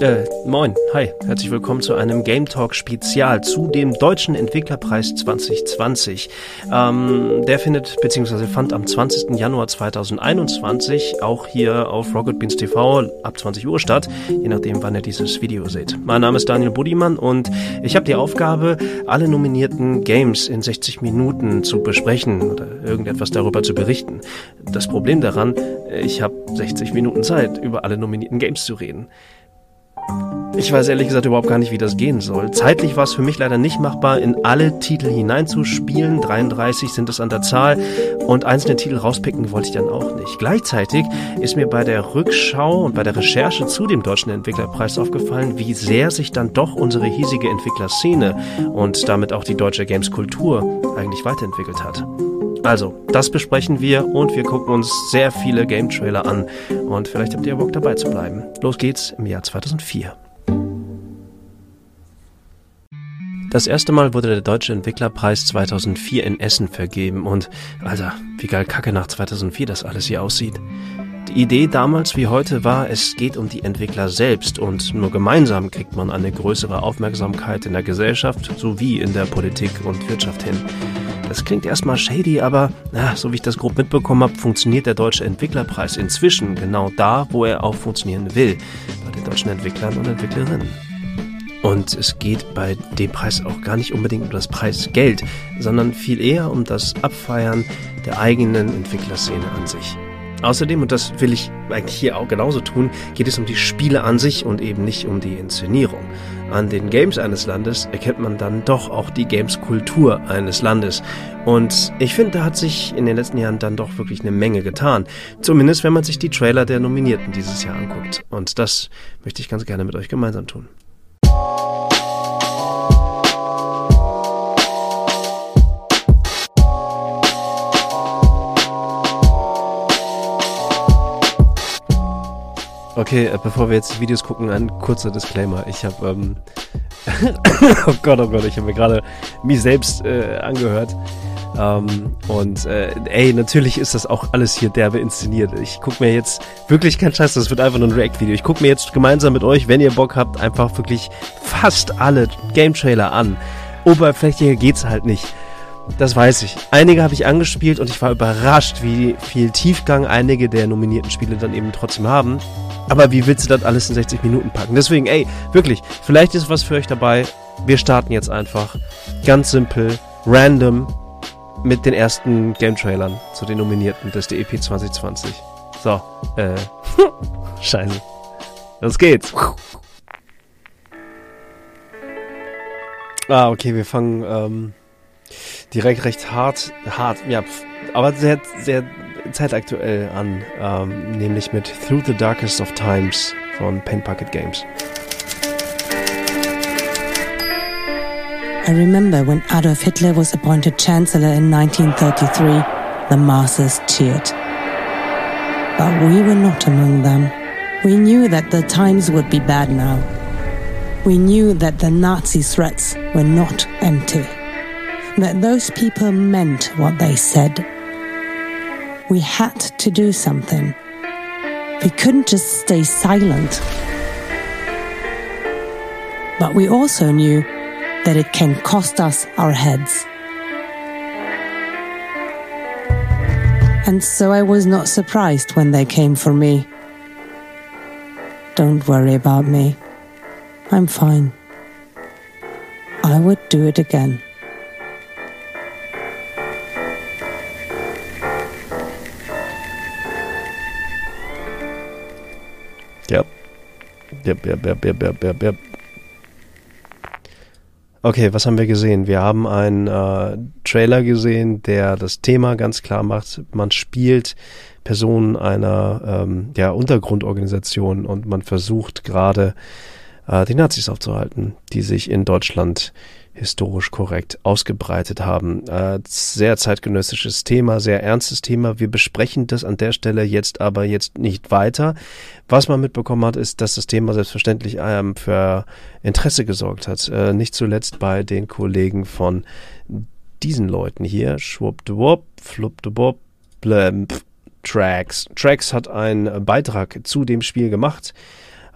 Äh, moin, hi, herzlich willkommen zu einem Game Talk Spezial zu dem Deutschen Entwicklerpreis 2020. Ähm, der findet bzw. fand am 20. Januar 2021 auch hier auf Rocket Beans TV ab 20 Uhr statt, je nachdem, wann ihr dieses Video seht. Mein Name ist Daniel Budimann und ich habe die Aufgabe, alle nominierten Games in 60 Minuten zu besprechen oder irgendetwas darüber zu berichten. Das Problem daran, ich habe 60 Minuten Zeit, über alle nominierten Games zu reden. Ich weiß ehrlich gesagt überhaupt gar nicht, wie das gehen soll. Zeitlich war es für mich leider nicht machbar, in alle Titel hineinzuspielen. 33 sind es an der Zahl und einzelne Titel rauspicken wollte ich dann auch nicht. Gleichzeitig ist mir bei der Rückschau und bei der Recherche zu dem Deutschen Entwicklerpreis aufgefallen, wie sehr sich dann doch unsere hiesige Entwicklerszene und damit auch die deutsche Games-Kultur eigentlich weiterentwickelt hat. Also, das besprechen wir und wir gucken uns sehr viele Game-Trailer an und vielleicht habt ihr Bock dabei zu bleiben. Los geht's im Jahr 2004. Das erste Mal wurde der Deutsche Entwicklerpreis 2004 in Essen vergeben und, Alter, wie geil Kacke nach 2004 das alles hier aussieht. Die Idee damals wie heute war, es geht um die Entwickler selbst und nur gemeinsam kriegt man eine größere Aufmerksamkeit in der Gesellschaft sowie in der Politik und Wirtschaft hin. Das klingt erstmal shady, aber na, so wie ich das grob mitbekommen habe, funktioniert der Deutsche Entwicklerpreis inzwischen genau da, wo er auch funktionieren will, bei den deutschen Entwicklern und Entwicklerinnen. Und es geht bei dem Preis auch gar nicht unbedingt um das Preisgeld, sondern viel eher um das Abfeiern der eigenen Entwicklerszene an sich. Außerdem, und das will ich eigentlich hier auch genauso tun, geht es um die Spiele an sich und eben nicht um die Inszenierung. An den Games eines Landes erkennt man dann doch auch die Games-Kultur eines Landes. Und ich finde, da hat sich in den letzten Jahren dann doch wirklich eine Menge getan. Zumindest wenn man sich die Trailer der Nominierten dieses Jahr anguckt. Und das möchte ich ganz gerne mit euch gemeinsam tun. Okay, äh, bevor wir jetzt die Videos gucken, ein kurzer Disclaimer. Ich habe, ähm oh Gott, oh Gott, ich habe mir gerade mich selbst äh, angehört. Ähm, und äh, ey, natürlich ist das auch alles hier derbe inszeniert. Ich gucke mir jetzt wirklich kein Scheiß, das wird einfach nur ein React-Video. Ich gucke mir jetzt gemeinsam mit euch, wenn ihr Bock habt, einfach wirklich fast alle Game-Trailer an. Oberflächlicher geht's halt nicht. Das weiß ich. Einige habe ich angespielt und ich war überrascht, wie viel Tiefgang einige der nominierten Spiele dann eben trotzdem haben. Aber wie willst du das alles in 60 Minuten packen? Deswegen, ey, wirklich, vielleicht ist was für euch dabei. Wir starten jetzt einfach. Ganz simpel, random, mit den ersten Game-Trailern zu den Nominierten des DEP 2020. So, äh, scheiße. Los geht's. Ah, okay, wir fangen ähm, direkt recht hart, hart, ja, aber sehr, sehr zeitaktuell an, ähm, nämlich mit Through the Darkest of Times von Pen Pocket Games. I remember when Adolf Hitler was appointed Chancellor in 1933, the masses cheered. But we were not among them. We knew that the times would be bad now. We knew that the Nazi threats were not empty. That those people meant what they said we had to do something. We couldn't just stay silent. But we also knew that it can cost us our heads. And so I was not surprised when they came for me. Don't worry about me. I'm fine. I would do it again. Yep, yep, yep, yep, yep, yep. Okay, was haben wir gesehen? Wir haben einen äh, Trailer gesehen, der das Thema ganz klar macht. Man spielt Personen einer ähm, ja, Untergrundorganisation und man versucht gerade äh, die Nazis aufzuhalten, die sich in Deutschland historisch korrekt ausgebreitet haben. Äh, sehr zeitgenössisches Thema, sehr ernstes Thema. Wir besprechen das an der Stelle jetzt aber jetzt nicht weiter. Was man mitbekommen hat, ist, dass das Thema selbstverständlich ähm, für Interesse gesorgt hat. Äh, nicht zuletzt bei den Kollegen von diesen Leuten hier. Schwuppdewupp, fluppdewupp, blämp, Tracks. Tracks hat einen Beitrag zu dem Spiel gemacht.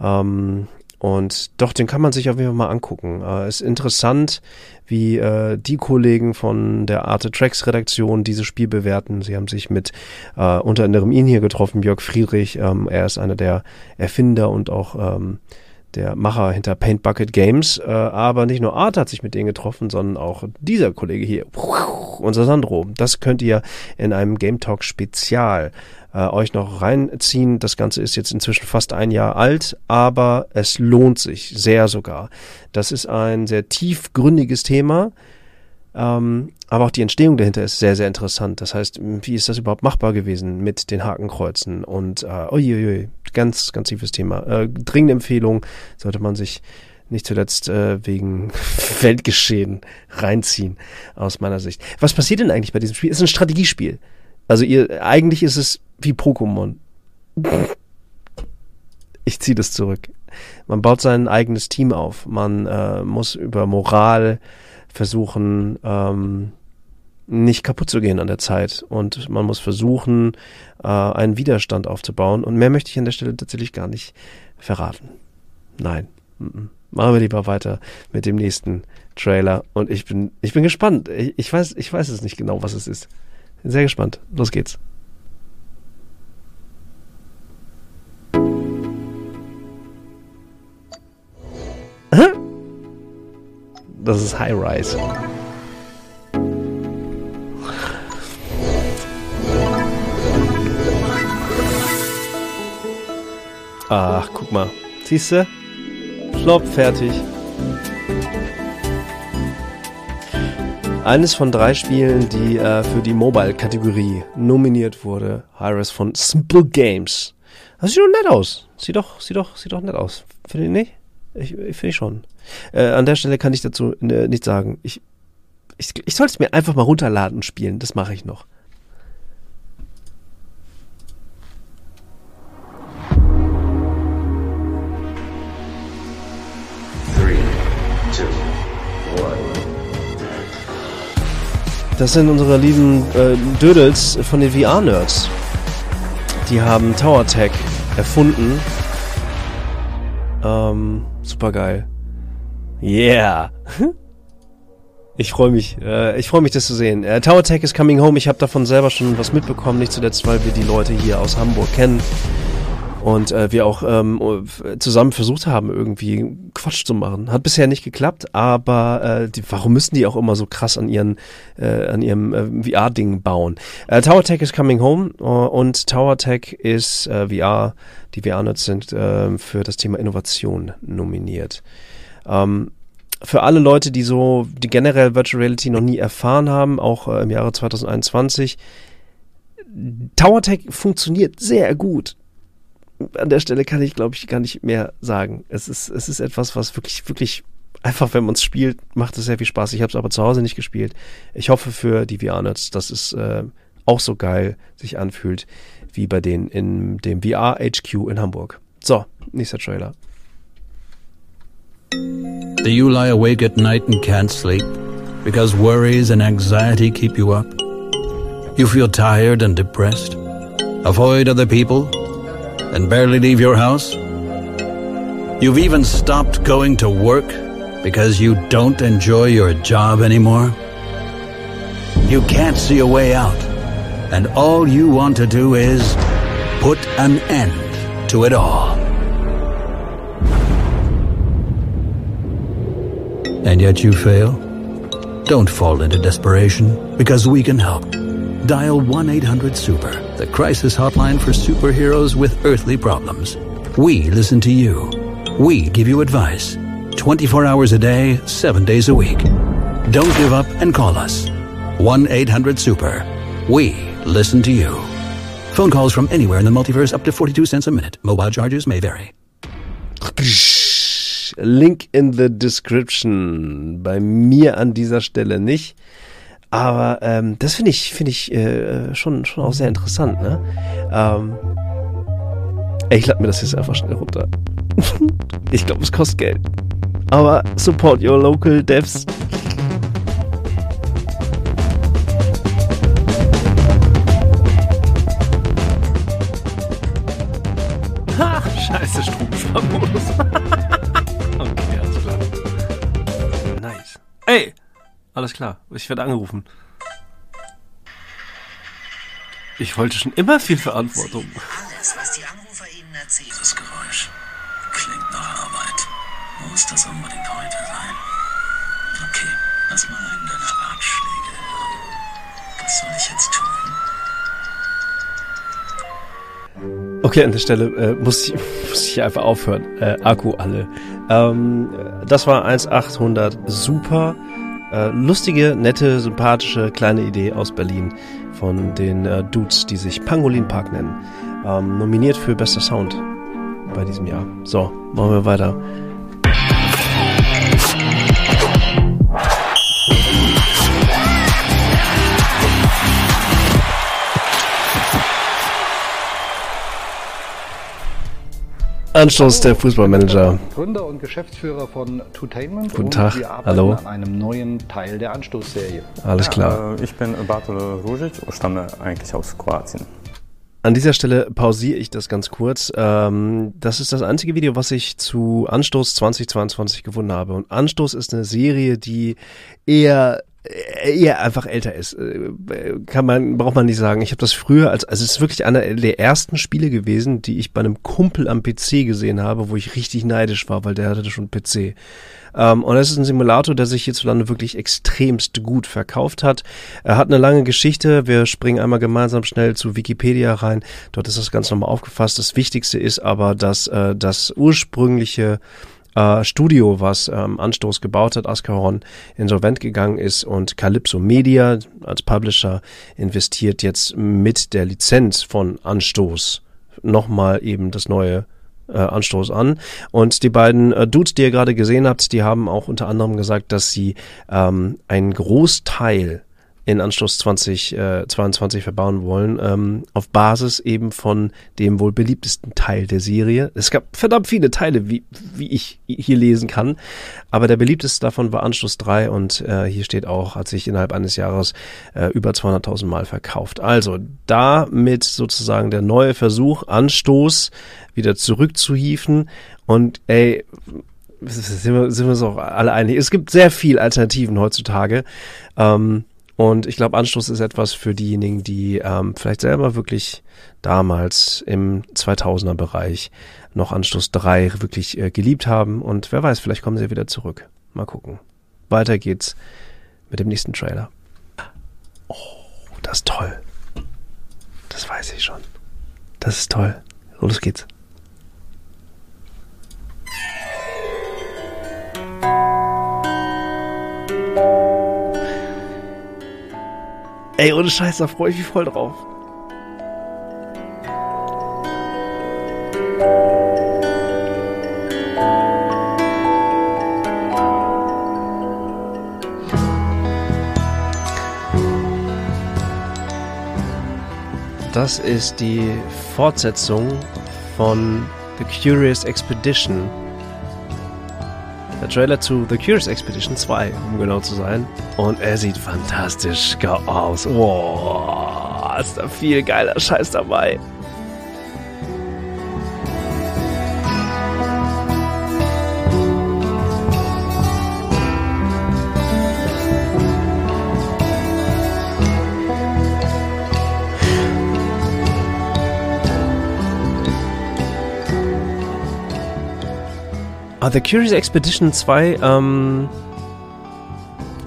Ähm, und doch, den kann man sich auf jeden Fall mal angucken. Äh, ist interessant, wie äh, die Kollegen von der Arte Tracks Redaktion dieses Spiel bewerten. Sie haben sich mit äh, unter anderem ihn hier getroffen, Jörg Friedrich. Ähm, er ist einer der Erfinder und auch ähm, der Macher hinter Paint Bucket Games. Äh, aber nicht nur Art hat sich mit denen getroffen, sondern auch dieser Kollege hier, unser Sandro. Das könnt ihr in einem Game Talk Spezial äh, euch noch reinziehen. Das Ganze ist jetzt inzwischen fast ein Jahr alt, aber es lohnt sich sehr sogar. Das ist ein sehr tiefgründiges Thema. Ähm, aber auch die Entstehung dahinter ist sehr, sehr interessant. Das heißt, wie ist das überhaupt machbar gewesen mit den Hakenkreuzen? Und äh, uiuiui, ganz, ganz tiefes Thema. Äh, dringende Empfehlung sollte man sich nicht zuletzt äh, wegen Weltgeschehen reinziehen, aus meiner Sicht. Was passiert denn eigentlich bei diesem Spiel? Es ist ein Strategiespiel. Also ihr, eigentlich ist es wie Pokémon. Ich ziehe das zurück. Man baut sein eigenes Team auf. Man äh, muss über Moral versuchen, ähm, nicht kaputt zu gehen an der Zeit. Und man muss versuchen, äh, einen Widerstand aufzubauen. Und mehr möchte ich an der Stelle tatsächlich gar nicht verraten. Nein. Machen wir lieber weiter mit dem nächsten Trailer. Und ich bin, ich bin gespannt. Ich, ich weiß, ich weiß es nicht genau, was es ist. Bin sehr gespannt. Los geht's. Das ist High Rise. Ach, guck mal. Siehst du? Flop, fertig. Eines von drei Spielen, die äh, für die Mobile-Kategorie nominiert wurde. Hi-Res von Simple Games. Das sieht doch nett aus. Sieht doch, sieht doch, sieht doch nett aus. Finde ich nicht? Ich, ich finde schon. Äh, an der Stelle kann ich dazu äh, nichts sagen. Ich, ich, ich sollte es mir einfach mal runterladen und spielen. Das mache ich noch. Das sind unsere lieben äh, Dödels von den VR-Nerds. Die haben Tower Tech erfunden. Ähm, super geil. Yeah. Ich freue mich. Äh, ich freue mich, das zu sehen. Äh, Tower Tech is coming home. Ich habe davon selber schon was mitbekommen, nicht zuletzt, weil wir die Leute hier aus Hamburg kennen und äh, wir auch ähm, zusammen versucht haben, irgendwie Quatsch zu machen. Hat bisher nicht geklappt, aber äh, die, warum müssen die auch immer so krass an ihren äh, an ihrem äh, VR-Ding bauen? Äh, Tower Tech is coming home uh, und Tower Tech ist äh, VR, die VR-Nerds sind äh, für das Thema Innovation nominiert. Ähm, für alle Leute, die so, die generell Virtual Reality noch nie erfahren haben, auch äh, im Jahre 2021, Tower Tech funktioniert sehr gut an der Stelle kann ich, glaube ich, gar nicht mehr sagen. Es ist, es ist etwas, was wirklich, wirklich einfach, wenn man es spielt, macht es sehr viel Spaß. Ich habe es aber zu Hause nicht gespielt. Ich hoffe für die VR-Nerds, dass es äh, auch so geil sich anfühlt wie bei denen in dem VR HQ in Hamburg. So, nächster Trailer. Do you lie awake at night and can't sleep because worries and anxiety keep you up? You feel tired and depressed? Avoid other people and barely leave your house? You've even stopped going to work because you don't enjoy your job anymore? You can't see a way out, and all you want to do is put an end to it all. And yet you fail? Don't fall into desperation, because we can help. Dial 1 800 Super, the crisis hotline for superheroes with earthly problems. We listen to you. We give you advice. 24 hours a day, 7 days a week. Don't give up and call us. 1 800 Super. We listen to you. Phone calls from anywhere in the multiverse up to 42 cents a minute. Mobile charges may vary. Link in the description. Bei mir an dieser Stelle nicht. Aber ähm, das finde ich, finde ich äh, schon, schon auch sehr interessant, ne? Ähm, ich lade mir das jetzt einfach schnell runter. ich glaube, es kostet Geld. Aber support your local devs. Ha, scheiße, Stromsparmodus. okay, alles klar. Nice. Ey! Alles klar, ich werde angerufen. Ich wollte schon immer viel Verantwortung. Alles, was die Anrufer Ihnen erzählen. Das Geräusch klingt nach Arbeit. Muss das unbedingt heute sein? Okay, lass mal einen deiner Ratschläge hören. Was soll ich jetzt tun? Okay, an der Stelle äh, muss, ich, muss ich einfach aufhören. Äh, Akku alle. Ähm, das war 1800 super. Äh, lustige, nette, sympathische kleine Idee aus Berlin von den äh, Dudes, die sich Pangolin Park nennen. Ähm, nominiert für bester Sound bei diesem Jahr. So, machen wir weiter. Anstoß der Fußballmanager. Gründer und Geschäftsführer von Tutainment. Guten Tag, wir arbeiten hallo. an einem neuen Teil der Anstoßserie. Alles klar. Äh, Ich bin Bartolo Ružić und stamme eigentlich aus Kroatien. An dieser Stelle pausiere ich das ganz kurz. Ähm, das ist das einzige Video, was ich zu Anstoß 2022 gefunden habe. Und Anstoß ist eine Serie, die eher eher einfach älter ist. Äh, Kann man, braucht man nicht sagen. Ich habe das früher als, also es ist wirklich einer der ersten Spiele gewesen, die ich bei einem Kumpel am PC gesehen habe, wo ich richtig neidisch war, weil der hatte schon PC. Ähm, und es ist ein Simulator, der sich hierzulande wirklich extremst gut verkauft hat. Er hat eine lange Geschichte. Wir springen einmal gemeinsam schnell zu Wikipedia rein. Dort ist das ganz nochmal aufgefasst. Das Wichtigste ist aber, dass äh, das ursprüngliche äh, Studio, was ähm, Anstoß gebaut hat, Ascaron, insolvent gegangen ist und Calypso Media als Publisher investiert jetzt mit der Lizenz von Anstoß nochmal eben das neue äh, Anstoß an. Und die beiden äh, Dudes, die ihr gerade gesehen habt, die haben auch unter anderem gesagt, dass sie ähm, einen Großteil in Anschluss 2022 verbauen wollen, ähm, auf Basis eben von dem wohl beliebtesten Teil der Serie. Es gab verdammt viele Teile, wie, wie ich hier lesen kann, aber der beliebteste davon war Anschluss 3 und äh, hier steht auch, hat sich innerhalb eines Jahres äh, über 200.000 Mal verkauft. Also damit sozusagen der neue Versuch, Anstoß wieder zurückzuhieven und ey, sind wir, sind wir uns auch alle einig. Es gibt sehr viel Alternativen heutzutage. Ähm, und ich glaube, Anstoß ist etwas für diejenigen, die ähm, vielleicht selber wirklich damals im 2000er Bereich noch Anstoß 3 wirklich äh, geliebt haben. Und wer weiß, vielleicht kommen sie wieder zurück. Mal gucken. Weiter geht's mit dem nächsten Trailer. Oh, das ist toll. Das weiß ich schon. Das ist toll. Los geht's. Ey, ohne Scheiß, da freue ich mich voll drauf. Das ist die Fortsetzung von The Curious Expedition. Der Trailer zu The Curious Expedition 2, um genau zu sein. Und er sieht fantastisch aus. Wow, ist da viel geiler Scheiß dabei. The Curious Expedition 2, ähm,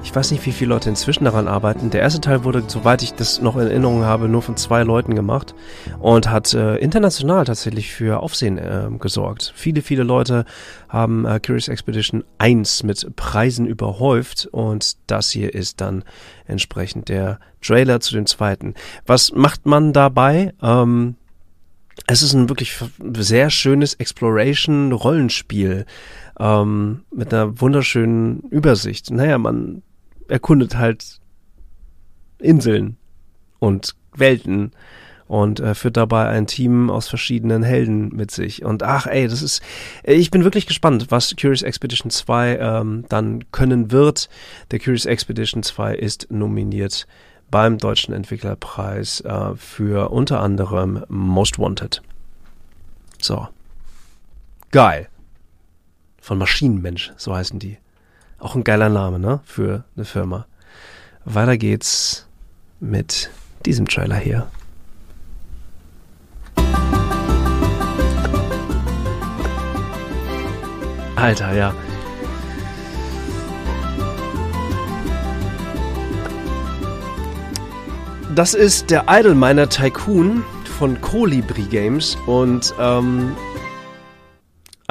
ich weiß nicht, wie viele Leute inzwischen daran arbeiten. Der erste Teil wurde, soweit ich das noch in Erinnerung habe, nur von zwei Leuten gemacht und hat äh, international tatsächlich für Aufsehen äh, gesorgt. Viele, viele Leute haben äh, Curious Expedition 1 mit Preisen überhäuft und das hier ist dann entsprechend der Trailer zu dem zweiten. Was macht man dabei? Ähm, es ist ein wirklich sehr schönes Exploration-Rollenspiel ähm, mit einer wunderschönen Übersicht. Naja, man erkundet halt Inseln und Welten und äh, führt dabei ein Team aus verschiedenen Helden mit sich. Und ach ey, das ist, ich bin wirklich gespannt, was Curious Expedition 2 ähm, dann können wird. Der Curious Expedition 2 ist nominiert beim Deutschen Entwicklerpreis äh, für unter anderem Most Wanted. So. Geil. Von Maschinenmensch, so heißen die. Auch ein geiler Name, ne? Für eine Firma. Weiter geht's mit diesem Trailer hier. Alter, ja. Das ist der Idolminer Tycoon von Colibri Games und ähm,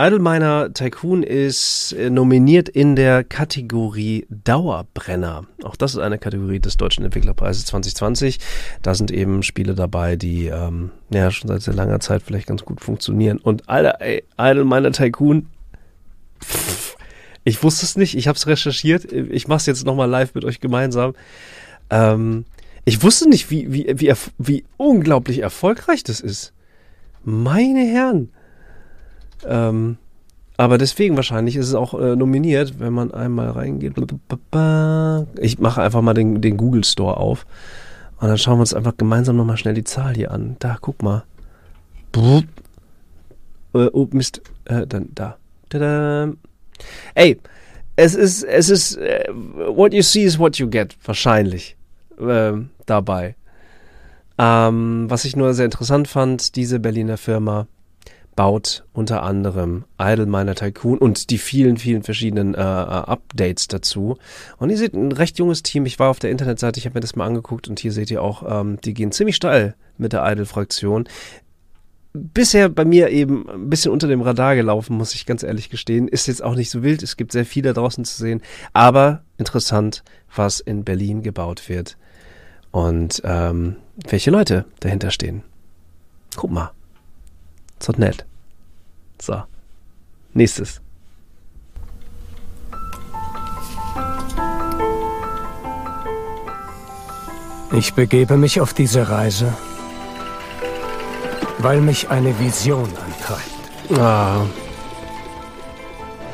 Idolminer Tycoon ist äh, nominiert in der Kategorie Dauerbrenner. Auch das ist eine Kategorie des Deutschen Entwicklerpreises 2020. Da sind eben Spiele dabei, die ähm, ja schon seit sehr langer Zeit vielleicht ganz gut funktionieren. Und Alter, ey, Idolminer Tycoon, pff, ich wusste es nicht, ich habe es recherchiert. Ich mache es jetzt nochmal live mit euch gemeinsam. Ähm, ich wusste nicht, wie, wie, wie, wie unglaublich erfolgreich das ist. Meine Herren. Ähm, aber deswegen wahrscheinlich ist es auch äh, nominiert, wenn man einmal reingeht. Ich mache einfach mal den, den Google Store auf. Und dann schauen wir uns einfach gemeinsam nochmal schnell die Zahl hier an. Da, guck mal. Äh, oh, Mist. Äh, dann da. Tada. Ey, es ist, es ist, uh, what you see is what you get, wahrscheinlich äh, dabei. Ähm, was ich nur sehr interessant fand, diese Berliner Firma baut unter anderem Idle Tycoon und die vielen, vielen verschiedenen äh, äh, Updates dazu. Und ihr seht ein recht junges Team. Ich war auf der Internetseite, ich habe mir das mal angeguckt und hier seht ihr auch, ähm, die gehen ziemlich steil mit der Idle-Fraktion. Bisher bei mir eben ein bisschen unter dem Radar gelaufen, muss ich ganz ehrlich gestehen. Ist jetzt auch nicht so wild, es gibt sehr viel da draußen zu sehen, aber interessant, was in Berlin gebaut wird und ähm, welche Leute dahinter stehen. Guck mal. So nett. So. Nächstes. Ich begebe mich auf diese Reise, weil mich eine Vision antreibt. Ah.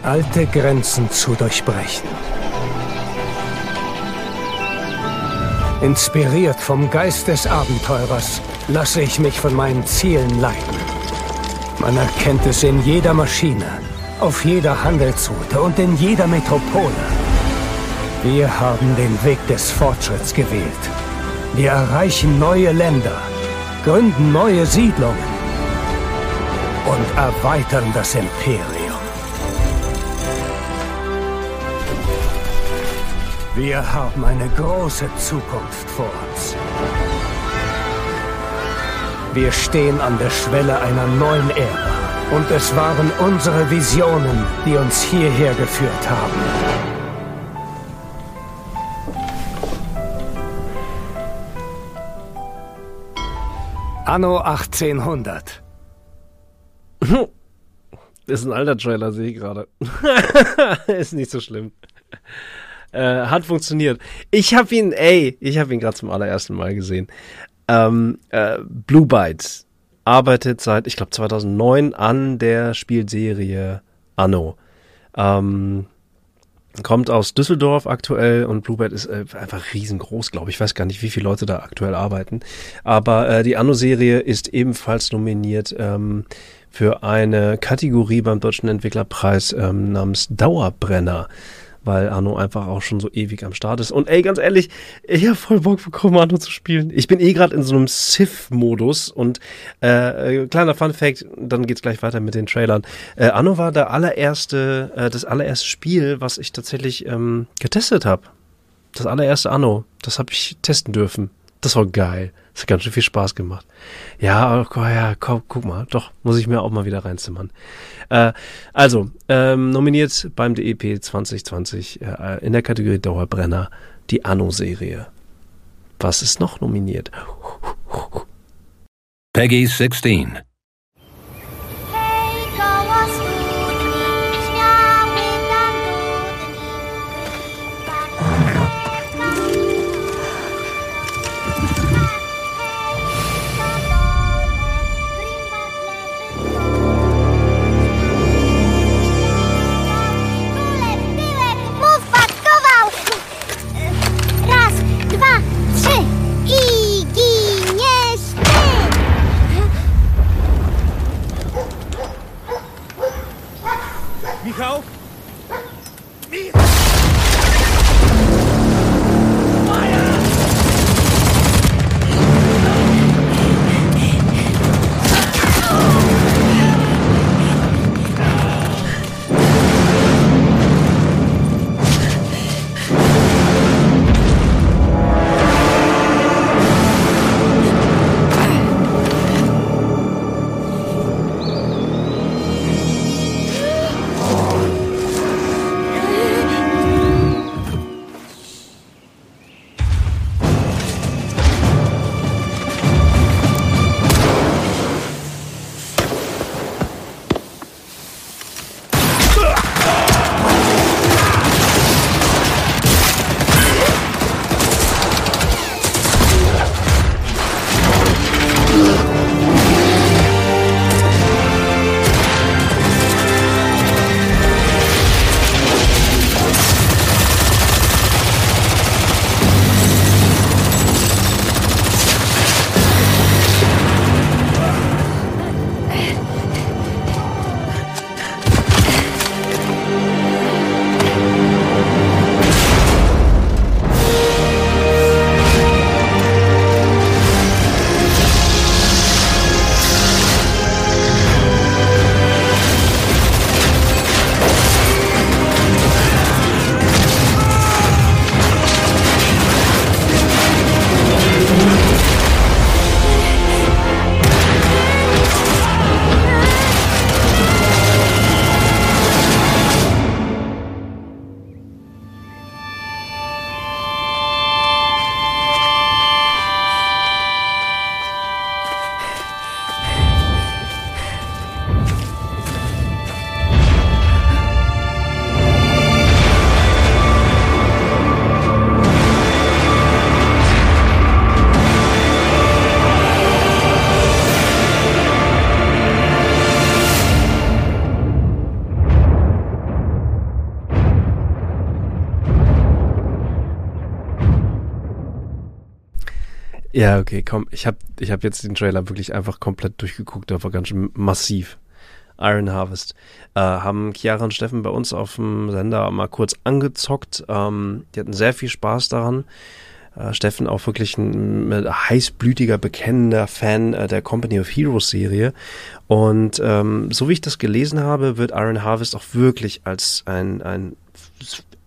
Alte Grenzen zu durchbrechen. Inspiriert vom Geist des Abenteurers lasse ich mich von meinen Zielen leiten. Man erkennt es in jeder Maschine, auf jeder Handelsroute und in jeder Metropole. Wir haben den Weg des Fortschritts gewählt. Wir erreichen neue Länder, gründen neue Siedlungen und erweitern das Imperium. Wir haben eine große Zukunft vor uns. Wir stehen an der Schwelle einer neuen Ära. Und es waren unsere Visionen, die uns hierher geführt haben. Anno 1800. Das ist ein alter Trailer, sehe ich gerade. ist nicht so schlimm. Äh, hat funktioniert. Ich habe ihn, ey, ich habe ihn gerade zum allerersten Mal gesehen. Ähm, äh, Blue Bytes arbeitet seit, ich glaube, 2009 an der Spielserie Anno. Ähm, kommt aus Düsseldorf aktuell und Bluebird ist äh, einfach riesengroß, glaube ich. Ich weiß gar nicht, wie viele Leute da aktuell arbeiten. Aber äh, die Anno-Serie ist ebenfalls nominiert ähm, für eine Kategorie beim Deutschen Entwicklerpreis ähm, namens Dauerbrenner weil Arno einfach auch schon so ewig am Start ist. Und ey, ganz ehrlich, ich habe voll Bock bekommen, Arno zu spielen. Ich bin eh gerade in so einem Sith-Modus und äh, äh, kleiner Fun-Fact, dann geht's gleich weiter mit den Trailern. Äh, Anno war der allererste, äh, das allererste Spiel, was ich tatsächlich ähm, getestet habe. Das allererste Anno, das habe ich testen dürfen. Das war geil. Das hat ganz schön viel Spaß gemacht. Ja, oh, ja, komm, guck mal, doch, muss ich mir auch mal wieder reinzimmern. Äh, also, ähm, nominiert beim DEP 2020 äh, in der Kategorie Dauerbrenner die Anno-Serie. Was ist noch nominiert? Peggy 16. Ja, okay, komm. Ich habe ich hab jetzt den Trailer wirklich einfach komplett durchgeguckt. War ganz schön massiv. Iron Harvest. Äh, haben Chiara und Steffen bei uns auf dem Sender mal kurz angezockt. Ähm, die hatten sehr viel Spaß daran. Äh, Steffen auch wirklich ein, ein heißblütiger, bekennender Fan äh, der Company of Heroes Serie. Und ähm, so wie ich das gelesen habe, wird Iron Harvest auch wirklich als ein, ein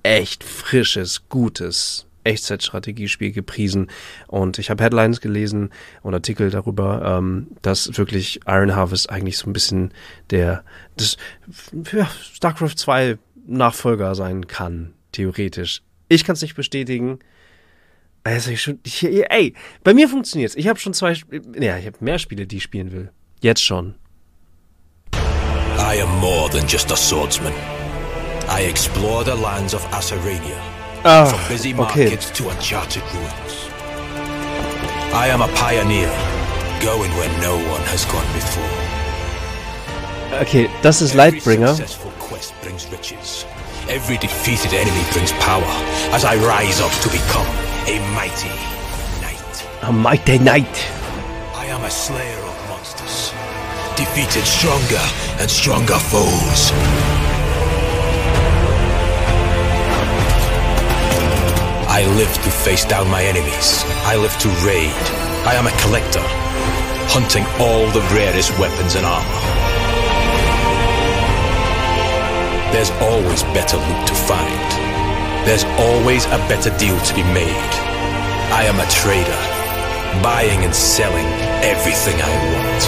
echt frisches, gutes Echtzeitstrategiespiel gepriesen. Und ich habe Headlines gelesen und Artikel darüber, ähm, dass wirklich Iron Harvest eigentlich so ein bisschen der das, ja, StarCraft 2 Nachfolger sein kann, theoretisch. Ich kann es nicht bestätigen. Also ich schon, ich, ey, bei mir funktioniert's. Ich habe schon zwei, ja, ich habe mehr Spiele, die ich spielen will. Jetzt schon. I am more than just a swordsman. I explore the lands of Acerania, Ah, from busy okay. markets to uncharted ruins. I am a pioneer, going where no one has gone before. Okay, das ist Every Lightbringer. successful quest brings riches. Every defeated enemy brings power as I rise up to become a mighty knight. A Mighty Knight. I am a slayer of monsters, defeated stronger and stronger foes. I live to face down my enemies. I live to raid. I am a collector, hunting all the rarest weapons and armor. There's always better loot to find. There's always a better deal to be made. I am a trader, buying and selling everything I want.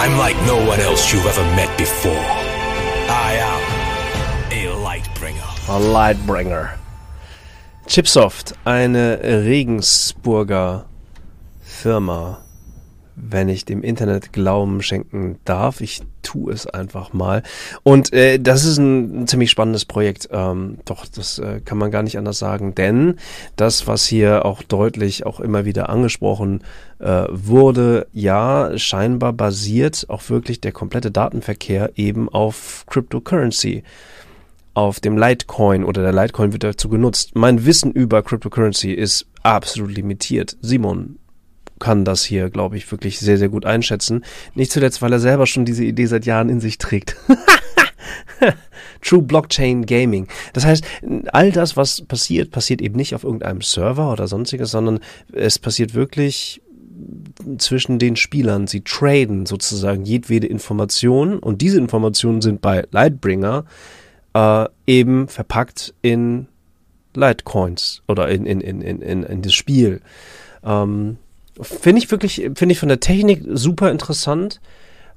I'm like no one else you've ever met before. I am Lightbringer. Chipsoft, eine Regensburger Firma, wenn ich dem Internet Glauben schenken darf. Ich tue es einfach mal. Und äh, das ist ein, ein ziemlich spannendes Projekt. Ähm, doch, das äh, kann man gar nicht anders sagen. Denn das, was hier auch deutlich auch immer wieder angesprochen äh, wurde, ja, scheinbar basiert auch wirklich der komplette Datenverkehr eben auf Cryptocurrency auf dem Litecoin oder der Litecoin wird dazu genutzt. Mein Wissen über Cryptocurrency ist absolut limitiert. Simon kann das hier, glaube ich, wirklich sehr, sehr gut einschätzen. Nicht zuletzt, weil er selber schon diese Idee seit Jahren in sich trägt. True Blockchain Gaming. Das heißt, all das, was passiert, passiert eben nicht auf irgendeinem Server oder sonstiges, sondern es passiert wirklich zwischen den Spielern. Sie traden sozusagen jedwede Information und diese Informationen sind bei Lightbringer äh, eben verpackt in Litecoins oder in, in, in, in, in, das Spiel. Ähm, finde ich wirklich, finde ich von der Technik super interessant.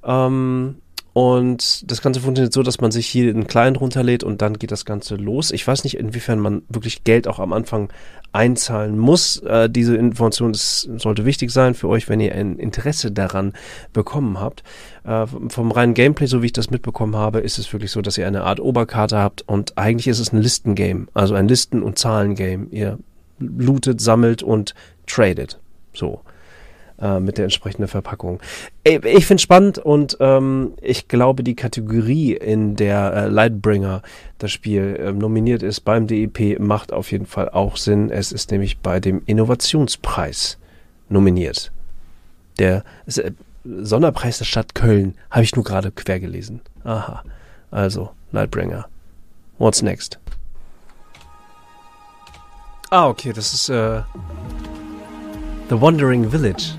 Ähm, und das Ganze funktioniert so, dass man sich hier einen Client runterlädt und dann geht das Ganze los. Ich weiß nicht, inwiefern man wirklich Geld auch am Anfang einzahlen muss. Äh, diese Information ist, sollte wichtig sein für euch, wenn ihr ein Interesse daran bekommen habt. Äh, vom reinen Gameplay, so wie ich das mitbekommen habe, ist es wirklich so, dass ihr eine Art Oberkarte habt und eigentlich ist es ein Listengame, also ein Listen- und Zahlengame. Ihr lootet, sammelt und tradet. So äh, mit der entsprechenden Verpackung. Ey, Ich finde spannend und ähm, ich glaube, die Kategorie, in der äh, Lightbringer das Spiel äh, nominiert ist beim DEP, macht auf jeden Fall auch Sinn. Es ist nämlich bei dem Innovationspreis nominiert. Der äh, Sonderpreis der Stadt Köln habe ich nur gerade quer gelesen. Aha. Also, Lightbringer. What's next? Ah, okay, das ist äh, The Wandering Village.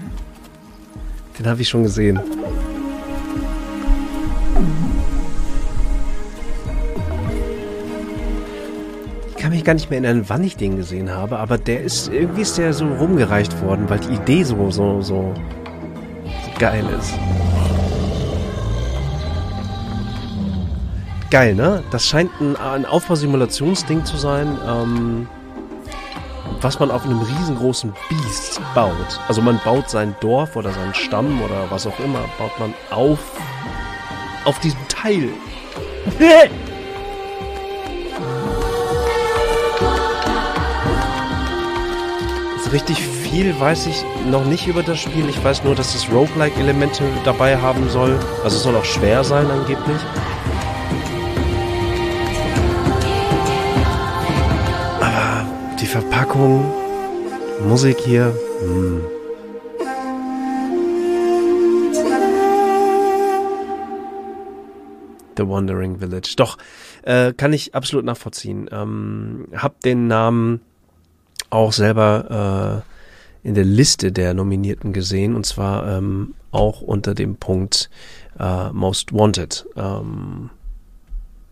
Den habe ich schon gesehen. Ich kann mich gar nicht mehr erinnern, wann ich den gesehen habe, aber der ist, irgendwie ist der so rumgereicht worden, weil die Idee so, so, so, geil ist. Geil, ne? Das scheint ein, ein Aufbausimulationsding zu sein, ähm, was man auf einem riesengroßen Biest baut. Also man baut sein Dorf oder seinen Stamm oder was auch immer, baut man auf, auf diesem Teil. So richtig viel weiß ich noch nicht über das Spiel. Ich weiß nur, dass es Roguelike-Elemente dabei haben soll. Also es soll auch schwer sein angeblich. Verpackung, Musik hier. Hm. The Wandering Village. Doch, äh, kann ich absolut nachvollziehen. Ähm, hab den Namen auch selber äh, in der Liste der Nominierten gesehen und zwar ähm, auch unter dem Punkt äh, Most Wanted. Ähm,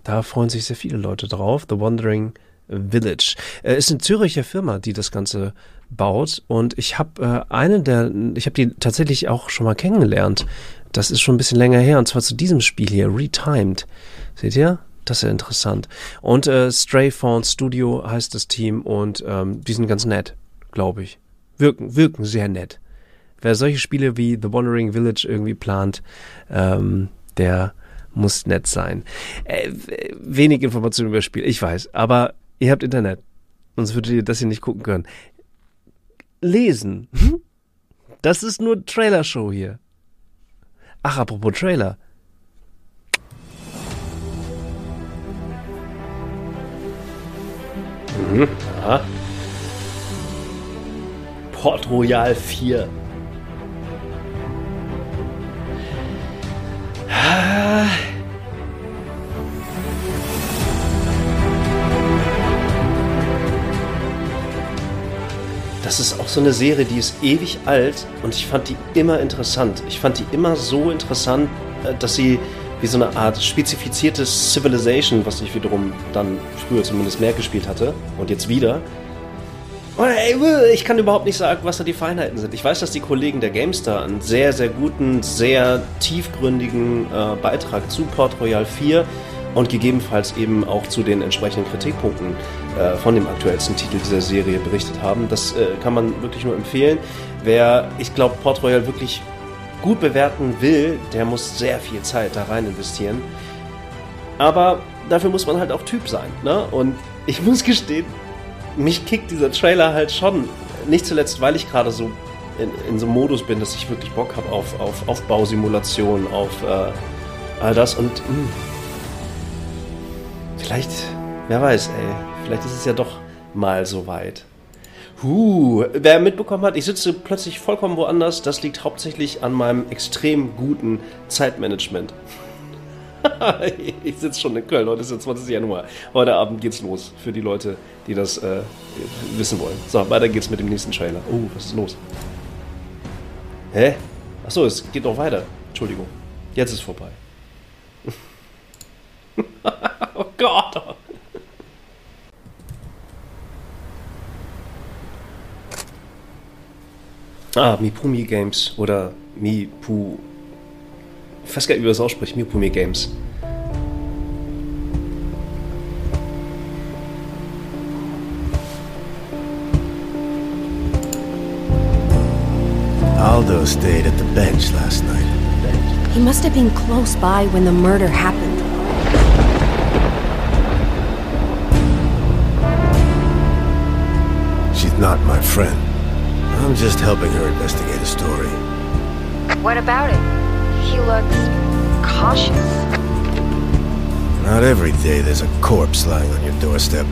da freuen sich sehr viele Leute drauf. The Wandering Village. Äh, ist eine Züricher Firma, die das Ganze baut und ich habe äh, eine der, ich habe die tatsächlich auch schon mal kennengelernt. Das ist schon ein bisschen länger her und zwar zu diesem Spiel hier, Retimed. Seht ihr? Das ist ja interessant. Und äh, Stray Fawn Studio heißt das Team und ähm, die sind ganz nett, glaube ich. Wirken, wirken sehr nett. Wer solche Spiele wie The Wandering Village irgendwie plant, ähm, der muss nett sein. Äh, wenig Informationen über das Spiel, ich weiß, aber ihr habt Internet. Sonst würdet ihr das hier nicht gucken können. Lesen. Hm? Das ist nur Trailer-Show hier. Ach, apropos Trailer. Mhm. Aha. Port Royal 4. Ah. Das ist auch so eine Serie, die ist ewig alt und ich fand die immer interessant. Ich fand die immer so interessant, äh, dass sie wie so eine Art spezifiziertes Civilization, was ich wiederum dann früher zumindest mehr gespielt hatte und jetzt wieder. Ich kann überhaupt nicht sagen, was da die Feinheiten sind. Ich weiß, dass die Kollegen der GameStar einen sehr, sehr guten, sehr tiefgründigen äh, Beitrag zu Port Royal 4 und gegebenenfalls eben auch zu den entsprechenden Kritikpunkten äh, von dem aktuellsten Titel dieser Serie berichtet haben. Das äh, kann man wirklich nur empfehlen. Wer, ich glaube, Port Royal wirklich gut bewerten will, der muss sehr viel Zeit da rein investieren. Aber dafür muss man halt auch Typ sein. Ne? Und ich muss gestehen, mich kickt dieser Trailer halt schon. Nicht zuletzt, weil ich gerade so in, in, so einem Modus bin, dass ich wirklich Bock habe auf, auf Aufbausimulation, auf äh, all das. Und mh, hm, vielleicht, wer weiß, ey, vielleicht ist es ja doch mal so weit. Huh, wer mitbekommen hat, ich sitze plötzlich vollkommen woanders. Das liegt hauptsächlich an meinem extrem guten Zeitmanagement. ich sitze schon in Köln, heute ist der 20. Januar. Heute Abend geht's los für die Leute, die das äh, wissen wollen. So, weiter geht's mit dem nächsten Trailer. Oh, was ist los? Hä? Achso, es geht noch weiter. Entschuldigung. Jetzt ist vorbei. oh Gott. Ah, Mipumi Games oder Mipu. Ich weiß gar nicht, wie man das ausspricht. Mipumi Games. Aldo stayed at the bench last night. He must have been close by when the murder happened. She's not my friend. I'm just helping her investigate a story. What about it? He looks cautious. Not every day there's a corpse lying on your doorstep.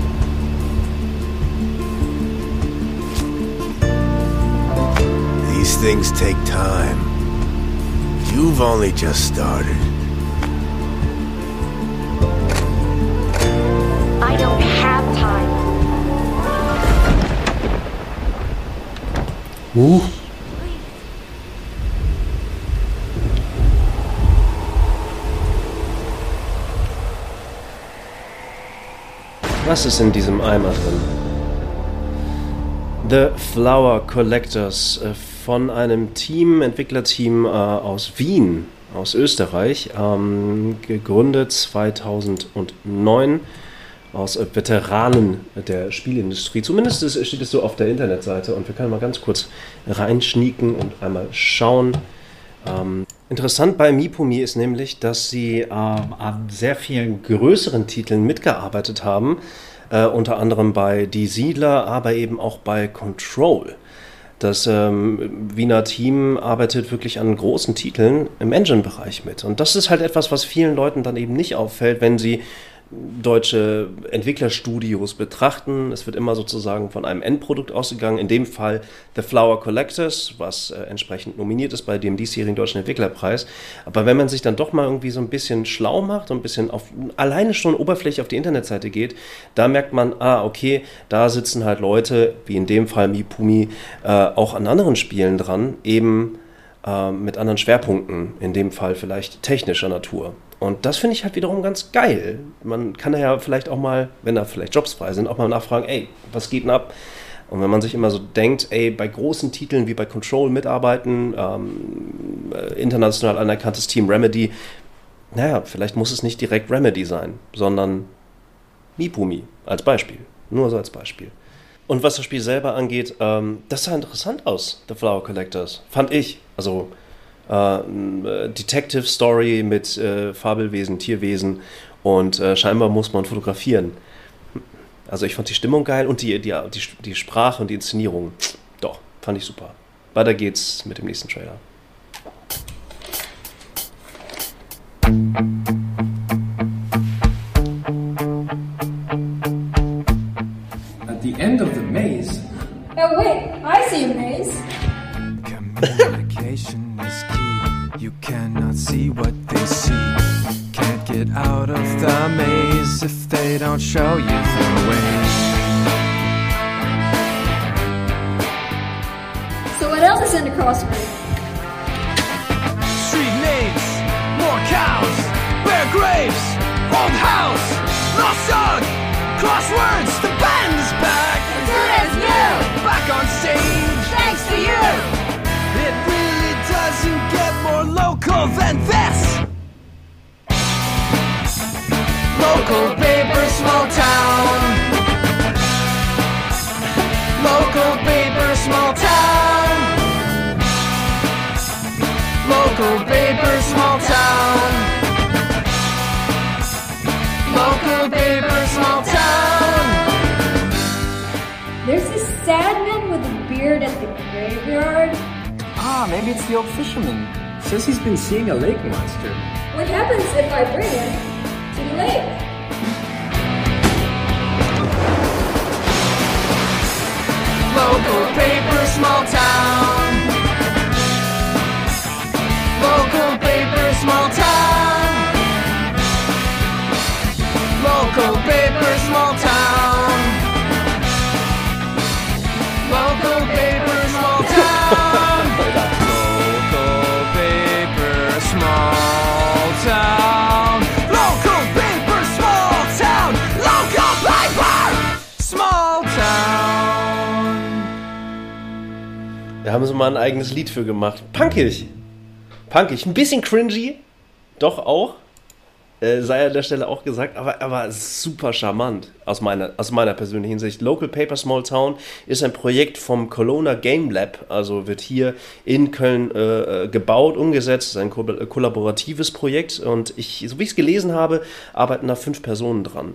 These things take time. You've only just started. I don't Uh. Was ist in diesem Eimer drin? The Flower Collectors äh, von einem Team, Entwicklerteam äh, aus Wien, aus Österreich, ähm, gegründet 2009 aus äh, Veteranen der Spielindustrie. Zumindest steht es so auf der Internetseite und wir können mal ganz kurz reinschnieken und einmal schauen. Ähm, interessant bei Mipumi ist nämlich, dass sie ähm, an sehr vielen größeren Titeln mitgearbeitet haben, äh, unter anderem bei Die Siedler, aber eben auch bei Control. Das ähm, Wiener Team arbeitet wirklich an großen Titeln im Engine-Bereich mit. Und das ist halt etwas, was vielen Leuten dann eben nicht auffällt, wenn sie deutsche Entwicklerstudios betrachten. Es wird immer sozusagen von einem Endprodukt ausgegangen, in dem Fall The Flower Collectors, was äh, entsprechend nominiert ist bei dem diesjährigen Deutschen Entwicklerpreis. Aber wenn man sich dann doch mal irgendwie so ein bisschen schlau macht und ein bisschen auf alleine schon oberflächlich auf die Internetseite geht, da merkt man, ah, okay, da sitzen halt Leute, wie in dem Fall Mipumi, äh, auch an anderen Spielen dran, eben äh, mit anderen Schwerpunkten, in dem Fall vielleicht technischer Natur. Und das finde ich halt wiederum ganz geil. Man kann ja vielleicht auch mal, wenn da vielleicht Jobs frei sind, auch mal nachfragen, ey, was geht denn ab? Und wenn man sich immer so denkt, ey, bei großen Titeln wie bei Control mitarbeiten, ähm, äh, international anerkanntes Team Remedy, naja, vielleicht muss es nicht direkt Remedy sein, sondern Mipumi als Beispiel. Nur so als Beispiel. Und was das Spiel selber angeht, ähm, das sah interessant aus, The Flower Collectors. Fand ich. Also, äh, Detective Story mit äh, Fabelwesen, Tierwesen und äh, scheinbar muss man fotografieren. Also ich fand die Stimmung geil und die, die, die, die Sprache und die Inszenierung. Doch, fand ich super. Weiter geht's mit dem nächsten Trailer. At the end of the maze. Oh wait, I see a maze. Communication is key. You cannot see what they see. Can't get out of the maze if they don't show you the way. So what else is in the crossword? Street names, more cows, bare graves, old house, lost dog, crosswords, the band is back. As good as new. Back on stage, local than this. Local paper, small town. Local paper, small town. Local paper, small town. Local paper, small town. There's this sad man with a beard at the graveyard. Ah, maybe it's the old fisherman. Says he's been seeing a lake monster. What happens if I bring him to the lake? Local paper, small town. Local paper, small town. Haben sie mal ein eigenes Lied für gemacht. Punkig. Punkig. Ein bisschen cringy. Doch auch. Äh, sei an der Stelle auch gesagt, aber, aber super charmant aus meiner, aus meiner persönlichen Sicht. Local Paper Small Town ist ein Projekt vom Kelowna Game Lab, also wird hier in Köln äh, äh, gebaut, umgesetzt, ist ein ko kollaboratives Projekt und ich, so wie ich es gelesen habe, arbeiten da fünf Personen dran.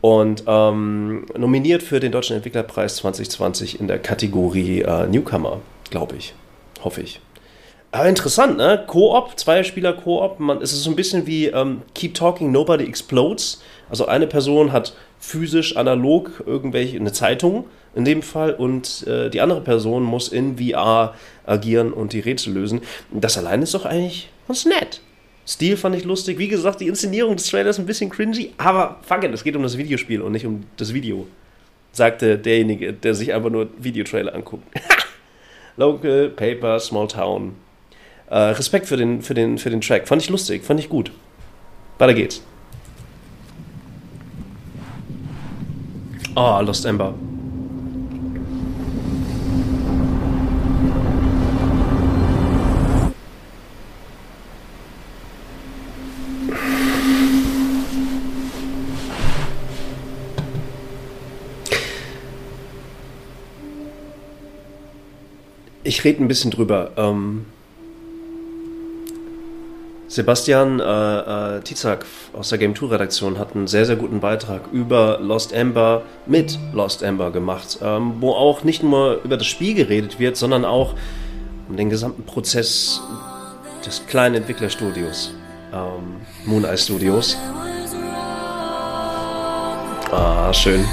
Und ähm, nominiert für den Deutschen Entwicklerpreis 2020 in der Kategorie äh, Newcomer, glaube ich. Hoffe ich. Aber interessant, ne? Koop, Zweierspieler Koop. Es ist so ein bisschen wie ähm, Keep Talking, Nobody Explodes. Also eine Person hat physisch, analog irgendwelche, eine Zeitung in dem Fall und äh, die andere Person muss in VR agieren und die Rätsel lösen. Das allein ist doch eigentlich ganz nett. Stil fand ich lustig. Wie gesagt, die Inszenierung des Trailers ein bisschen cringy, aber fuck it, es geht um das Videospiel und nicht um das Video. Sagte derjenige, der sich einfach nur Videotrailer anguckt. Local, Paper, Small Town. Äh, Respekt für den, für, den, für den Track. Fand ich lustig, fand ich gut. Weiter geht's. Oh, Lost Ember. Ich rede ein bisschen drüber. Ähm, Sebastian äh, äh, Tizak aus der Game 2 Redaktion hat einen sehr, sehr guten Beitrag über Lost Ember mit Lost Ember gemacht, ähm, wo auch nicht nur über das Spiel geredet wird, sondern auch um den gesamten Prozess des kleinen Entwicklerstudios, ähm, Moon Eye Studios. Ah, schön.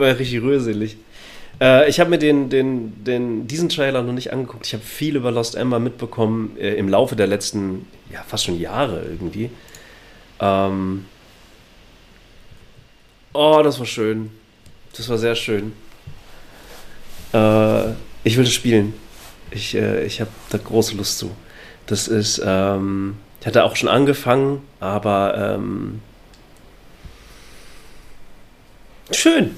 Man richtig rührselig. Äh, ich habe mir den, den, den, diesen Trailer noch nicht angeguckt. Ich habe viel über Lost Ember mitbekommen äh, im Laufe der letzten, ja, fast schon Jahre irgendwie. Ähm oh, das war schön. Das war sehr schön. Äh, ich will das spielen. Ich, äh, ich habe da große Lust zu. Das ist, ähm, ich hatte auch schon angefangen, aber ähm, Schön.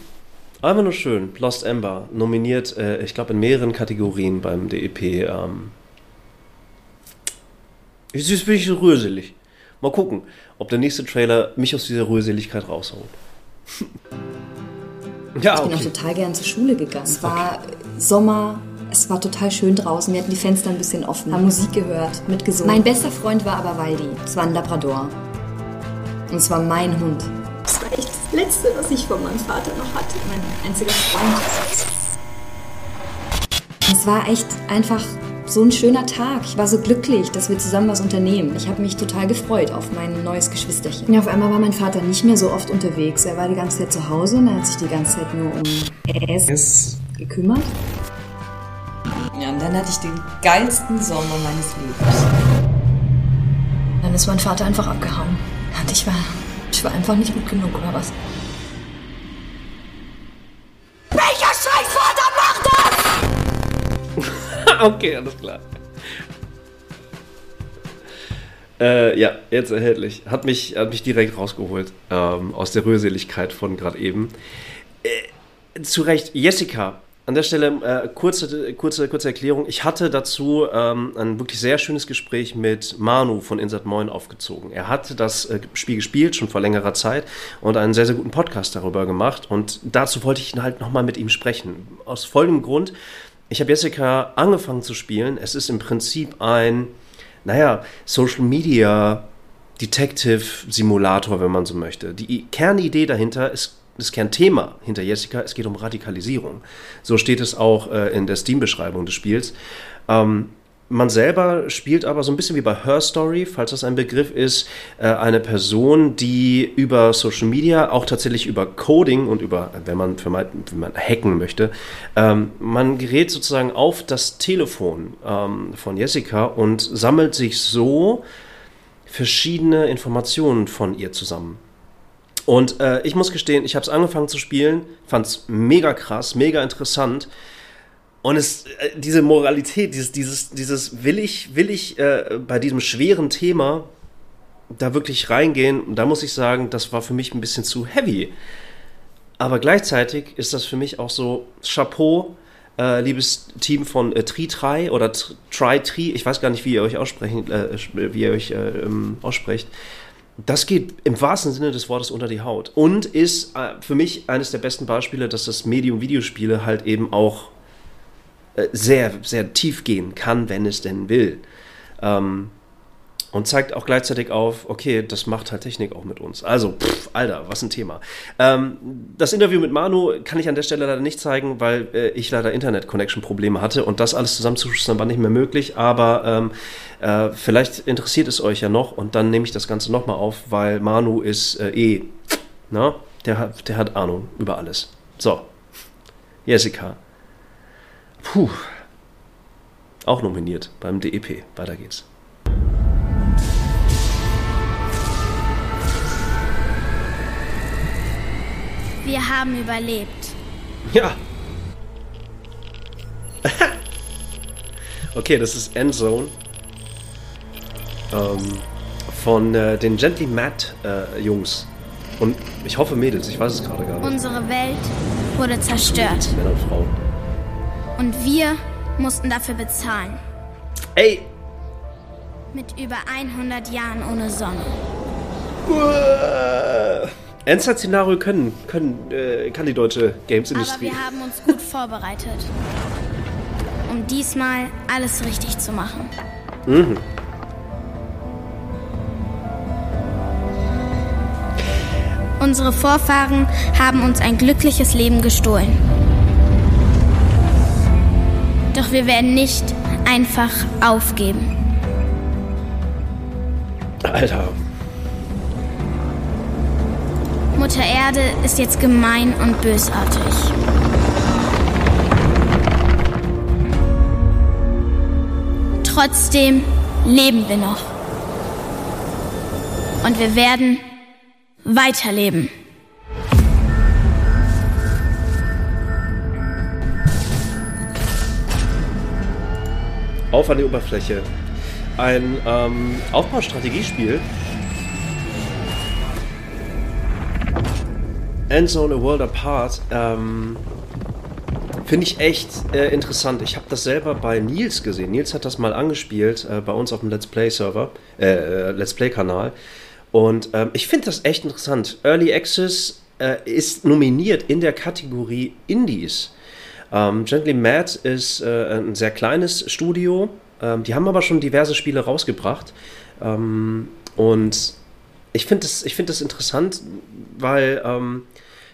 Einfach nur schön. Lost Ember. Nominiert, äh, ich glaube, in mehreren Kategorien beim DEP. Ähm. Jetzt bin ich so rührselig. Mal gucken, ob der nächste Trailer mich aus dieser Rührseligkeit rausholt. ja, ich bin auch okay. total gern zur Schule gegangen. Es war Sommer, es war total schön draußen. Wir hatten die Fenster ein bisschen offen, haben Musik gehört, mitgesungen. Mein bester Freund war aber Waldi. Es war ein Labrador. Und es war mein Hund. Letzte, was ich von meinem Vater noch hatte. Mein einziger Freund. Es war echt einfach so ein schöner Tag. Ich war so glücklich, dass wir zusammen was unternehmen. Ich habe mich total gefreut auf mein neues Geschwisterchen. Ja, auf einmal war mein Vater nicht mehr so oft unterwegs. Er war die ganze Zeit zu Hause und er hat sich die ganze Zeit nur um Essen gekümmert. Ja, und dann hatte ich den geilsten Sommer meines Lebens. Dann ist mein Vater einfach abgehauen. Und ich war, ich war einfach nicht gut genug, oder was? Welcher Scheißvater macht das? okay, alles klar. Äh, ja, jetzt erhältlich. Hat mich, hat mich direkt rausgeholt ähm, aus der Rührseligkeit von gerade eben. Äh, zu Recht, Jessica. An der Stelle äh, kurze, kurze, kurze Erklärung. Ich hatte dazu ähm, ein wirklich sehr schönes Gespräch mit Manu von Insert Moin aufgezogen. Er hat das äh, Spiel gespielt, schon vor längerer Zeit, und einen sehr, sehr guten Podcast darüber gemacht. Und dazu wollte ich halt nochmal mit ihm sprechen. Aus folgendem Grund. Ich habe Jessica angefangen zu spielen. Es ist im Prinzip ein, naja, Social Media Detective Simulator, wenn man so möchte. Die Kernidee dahinter ist das Kernthema hinter Jessica, es geht um Radikalisierung. So steht es auch äh, in der Steam-Beschreibung des Spiels. Ähm, man selber spielt aber so ein bisschen wie bei Her Story, falls das ein Begriff ist, äh, eine Person, die über Social Media, auch tatsächlich über Coding und über, wenn man, man, wenn man hacken möchte, ähm, man gerät sozusagen auf das Telefon ähm, von Jessica und sammelt sich so verschiedene Informationen von ihr zusammen. Und äh, ich muss gestehen, ich habe es angefangen zu spielen, fand es mega krass, mega interessant. Und es, äh, diese Moralität, dieses, dieses, dieses will ich, will ich äh, bei diesem schweren Thema da wirklich reingehen. Da muss ich sagen, das war für mich ein bisschen zu heavy. Aber gleichzeitig ist das für mich auch so Chapeau, äh, liebes Team von äh, Tri-Tri oder Tri-Tri, ich weiß gar nicht, wie ihr euch aussprechen, äh, wie ihr euch äh, ähm, aussprecht. Das geht im wahrsten Sinne des Wortes unter die Haut und ist äh, für mich eines der besten Beispiele, dass das Medium Videospiele halt eben auch äh, sehr, sehr tief gehen kann, wenn es denn will. Ähm, und zeigt auch gleichzeitig auf, okay, das macht halt Technik auch mit uns. Also, pff, Alter, was ein Thema. Ähm, das Interview mit Manu kann ich an der Stelle leider nicht zeigen, weil äh, ich leider Internet-Connection-Probleme hatte und das alles zusammenzuschustern war nicht mehr möglich, aber ähm, äh, vielleicht interessiert es euch ja noch und dann nehme ich das Ganze nochmal auf, weil Manu ist äh, eh, na, der hat, der hat Ahnung über alles. So, Jessica. Puh. Auch nominiert beim DEP. Weiter geht's. Wir haben überlebt. Ja. okay, das ist Endzone. Ähm, von äh, den Gently Mad äh, Jungs. Und ich hoffe Mädels, ich weiß es gerade gar nicht. Unsere Welt wurde zerstört. Männer und Frauen. Und wir mussten dafür bezahlen. Ey! Mit über 100 Jahren ohne Sonne. Endzeit-Szenario können, können, äh, kann die deutsche Aber Games-Industrie. wir haben uns gut vorbereitet. Um diesmal alles richtig zu machen. Mhm. Unsere Vorfahren haben uns ein glückliches Leben gestohlen. Doch wir werden nicht einfach aufgeben. Alter. Mutter Erde ist jetzt gemein und bösartig. Trotzdem leben wir noch. Und wir werden weiterleben. Auf an die Oberfläche. Ein ähm, Aufbaustrategiespiel. Endzone A World Apart. Ähm, Finde ich echt äh, interessant. Ich habe das selber bei Nils gesehen. Nils hat das mal angespielt äh, bei uns auf dem Let's Play Server, äh, äh, Let's Play Kanal. Und ähm, ich finde das echt interessant. Early Access äh, ist nominiert in der Kategorie Indies. Ähm, Gently Mad ist äh, ein sehr kleines Studio. Ähm, die haben aber schon diverse Spiele rausgebracht. Ähm, und ich finde das, find das interessant, weil ähm,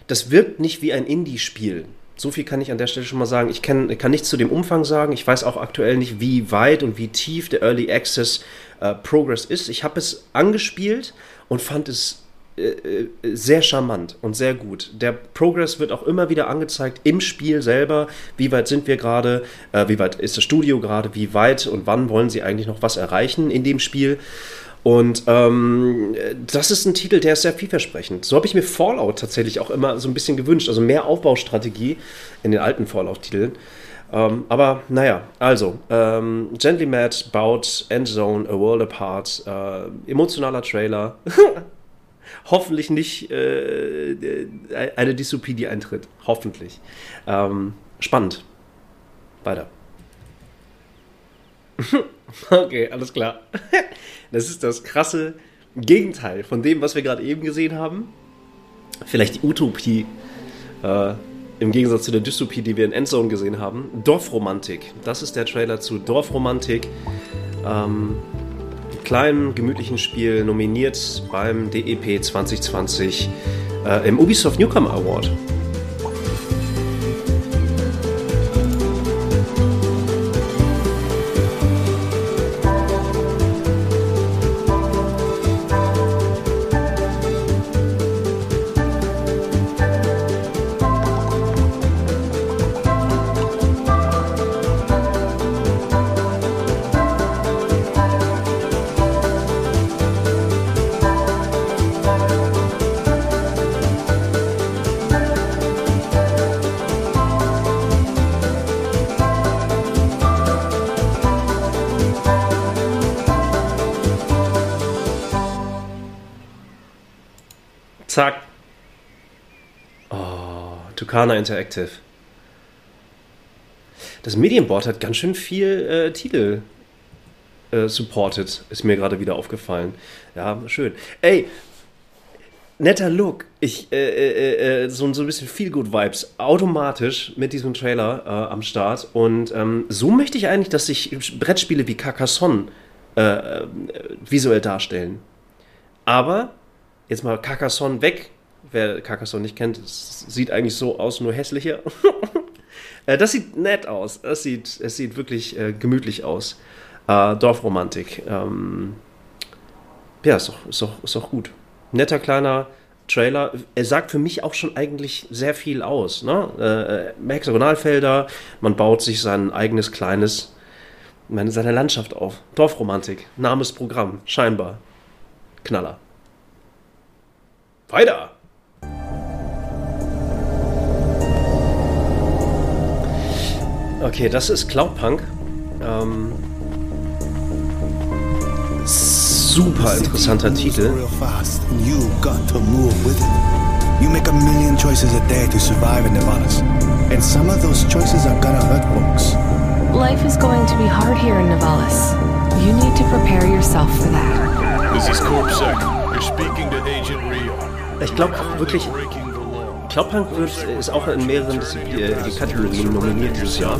das wirkt nicht wie ein Indie-Spiel. So viel kann ich an der Stelle schon mal sagen. Ich kenn, kann nichts zu dem Umfang sagen. Ich weiß auch aktuell nicht, wie weit und wie tief der Early Access äh, Progress ist. Ich habe es angespielt und fand es äh, äh, sehr charmant und sehr gut. Der Progress wird auch immer wieder angezeigt im Spiel selber. Wie weit sind wir gerade? Äh, wie weit ist das Studio gerade? Wie weit und wann wollen sie eigentlich noch was erreichen in dem Spiel? Und ähm, das ist ein Titel, der ist sehr vielversprechend. So habe ich mir Fallout tatsächlich auch immer so ein bisschen gewünscht. Also mehr Aufbaustrategie in den alten Fallout-Titeln. Ähm, aber naja, also, ähm, Gently Mad baut Endzone, A World Apart, äh, emotionaler Trailer. Hoffentlich nicht äh, äh, eine Dystopie, die eintritt. Hoffentlich. Ähm, spannend. Weiter. okay, alles klar. Das ist das krasse Gegenteil von dem, was wir gerade eben gesehen haben. Vielleicht die Utopie äh, im Gegensatz zu der Dystopie, die wir in Endzone gesehen haben. Dorfromantik. Das ist der Trailer zu Dorfromantik. Ähm, kleinen, gemütlichen Spiel, nominiert beim DEP 2020 äh, im Ubisoft Newcomer Award. Zack. Oh, Tucana Interactive. Das Medienboard hat ganz schön viel äh, Titel äh, supported, ist mir gerade wieder aufgefallen. Ja, schön. Ey, netter Look. Ich, äh, äh, äh, so, so ein bisschen Feel-Good-Vibes automatisch mit diesem Trailer äh, am Start. Und ähm, so möchte ich eigentlich, dass sich Brettspiele wie Carcassonne äh, äh, visuell darstellen. Aber jetzt mal Carcassonne weg. Wer Carcassonne nicht kennt, sieht eigentlich so aus, nur hässlicher. Äh, das sieht nett aus. Das sieht, es sieht wirklich äh, gemütlich aus. Äh, Dorfromantik. Ähm, ja, ist doch, ist, doch, ist doch gut. Netter kleiner Trailer. Er sagt für mich auch schon eigentlich sehr viel aus. Ne? Äh, Hexagonalfelder, man baut sich sein eigenes kleines, meine, seine Landschaft auf. Dorfromantik, Names Programm, scheinbar. Knaller. Weiter! Okay, das ist Cloudpunk. Ähm, super interessanter Titel. you make a million choices a day to survive in Nevadas. And some of those choices are gonna hurt folks. Life is going to be hard here in Navalis. You need to prepare yourself for that. This is Corpsec. You're speaking to. Ich glaube wirklich, Cloudpunk wird, ist auch in mehreren äh, Kategorien nominiert dieses Jahr.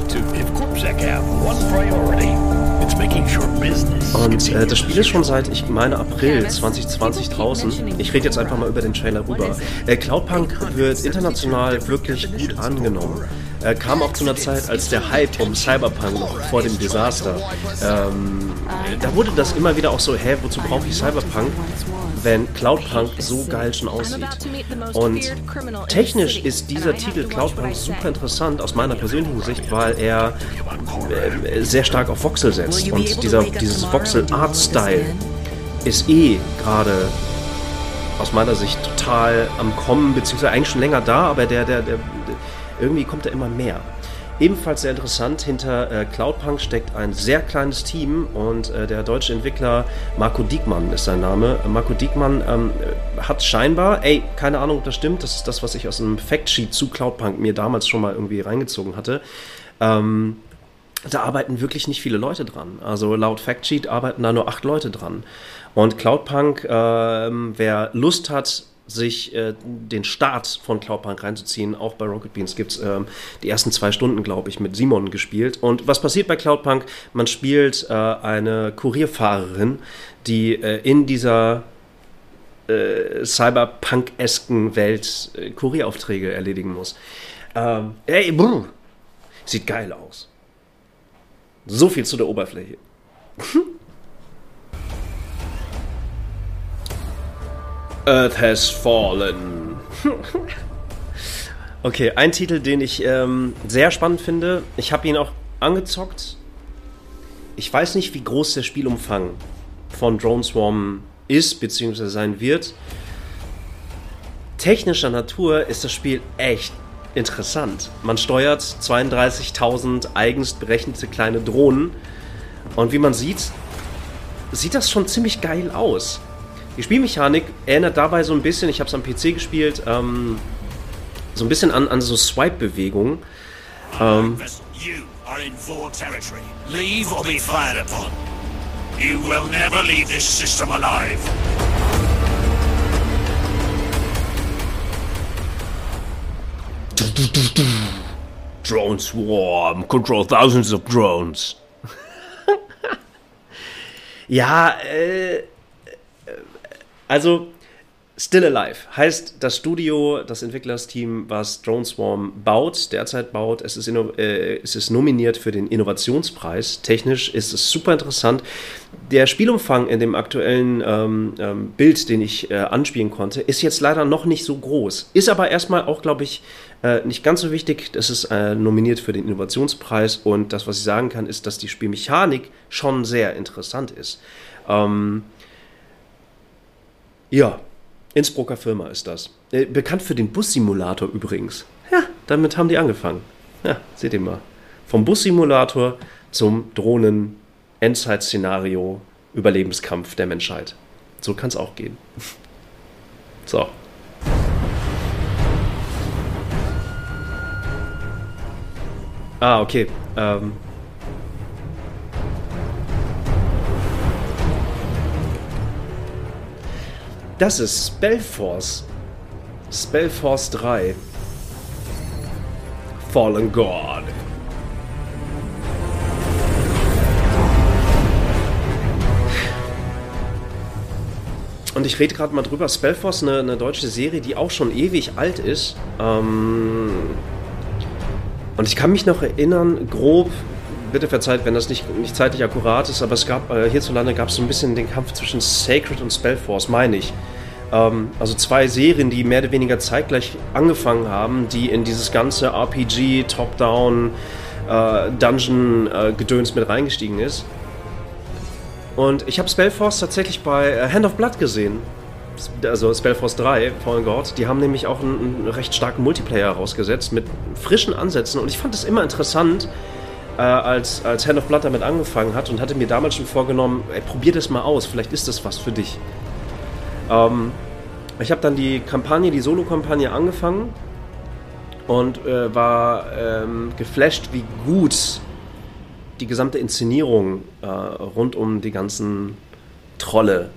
Und äh, das Spiel ist schon seit, ich meine, April 2020 draußen. Ich rede jetzt einfach mal über den Trailer rüber. Äh, Cloudpunk wird international wirklich gut angenommen. Äh, kam auch zu einer Zeit, als der Hype um Cyberpunk noch vor dem Desaster. Ähm, da wurde das immer wieder auch so, hä, wozu brauche ich Cyberpunk, wenn Cloudpunk so geil schon aussieht? Und technisch ist dieser Titel Cloudpunk super interessant aus meiner persönlichen Sicht, weil er äh, sehr stark auf Voxel setzt. Und dieser, dieses Voxel-Art-Style ist eh gerade aus meiner Sicht total am Kommen, beziehungsweise eigentlich schon länger da, aber der, der, der, der irgendwie kommt da immer mehr. Ebenfalls sehr interessant, hinter äh, Cloudpunk steckt ein sehr kleines Team und äh, der deutsche Entwickler Marco Diekmann ist sein Name. Äh, Marco Diekmann ähm, hat scheinbar, ey, keine Ahnung, ob das stimmt, das ist das, was ich aus einem Factsheet zu Cloudpunk mir damals schon mal irgendwie reingezogen hatte. Ähm, da arbeiten wirklich nicht viele Leute dran. Also laut Factsheet arbeiten da nur acht Leute dran. Und Cloudpunk, ähm, wer Lust hat, sich äh, den Start von Cloudpunk reinzuziehen, auch bei Rocket Beans gibt es ähm, die ersten zwei Stunden, glaube ich, mit Simon gespielt. Und was passiert bei Cloudpunk? Man spielt äh, eine Kurierfahrerin, die äh, in dieser äh, Cyberpunk-esken Welt äh, Kurieraufträge erledigen muss. Ähm, ey, brr, sieht geil aus. So viel zu der Oberfläche. Earth has fallen. okay, ein Titel, den ich ähm, sehr spannend finde. Ich habe ihn auch angezockt. Ich weiß nicht, wie groß der Spielumfang von Drone Swarm ist, beziehungsweise sein wird. Technischer Natur ist das Spiel echt interessant. Man steuert 32.000 eigens berechnete kleine Drohnen. Und wie man sieht, sieht das schon ziemlich geil aus. Die Spielmechanik erinnert dabei so ein bisschen, ich habe es am PC gespielt, ähm, so ein bisschen an, an so Swipe-Bewegungen. Ähm, You are in Vor territory. Leave or be fired upon. You will never leave this system alive. Drone Swarm, control thousands of drones. ja, äh, also Still Alive heißt das Studio, das Entwicklersteam, was Drone Swarm baut, derzeit baut. Es ist, äh, es ist nominiert für den Innovationspreis. Technisch ist es super interessant. Der Spielumfang in dem aktuellen ähm, ähm, Bild, den ich äh, anspielen konnte, ist jetzt leider noch nicht so groß. Ist aber erstmal auch, glaube ich, äh, nicht ganz so wichtig. Es ist äh, nominiert für den Innovationspreis und das, was ich sagen kann, ist, dass die Spielmechanik schon sehr interessant ist. Ähm, ja, Innsbrucker Firma ist das. Äh, bekannt für den Bussimulator übrigens. Ja, damit haben die angefangen. Ja, seht ihr mal. Vom Bussimulator zum Drohnen-Endzeit-Szenario Überlebenskampf der Menschheit. So kann es auch gehen. So. Ah, okay. Ähm. Das ist Spellforce. Spellforce 3. Fallen God. Und ich rede gerade mal drüber. Spellforce, eine, eine deutsche Serie, die auch schon ewig alt ist. Ähm und ich kann mich noch erinnern, grob, bitte verzeiht, wenn das nicht, nicht zeitlich akkurat ist, aber es gab äh, hierzulande gab es so ein bisschen den Kampf zwischen Sacred und Spellforce, meine ich. Ähm, also zwei Serien, die mehr oder weniger zeitgleich angefangen haben, die in dieses ganze RPG, Top-Down, äh, Dungeon-Gedöns mit reingestiegen ist. Und ich habe Spellforce tatsächlich bei äh, Hand of Blood gesehen. Also Spellforce 3, Fallen God. Die haben nämlich auch einen, einen recht starken Multiplayer rausgesetzt mit frischen Ansätzen. Und ich fand es immer interessant, äh, als, als Hand of Blood damit angefangen hat und hatte mir damals schon vorgenommen, ey, probier das mal aus, vielleicht ist das was für dich. Ähm, ich habe dann die Kampagne, die Solo-Kampagne angefangen und äh, war ähm, geflasht, wie gut die gesamte Inszenierung äh, rund um die ganzen Trolle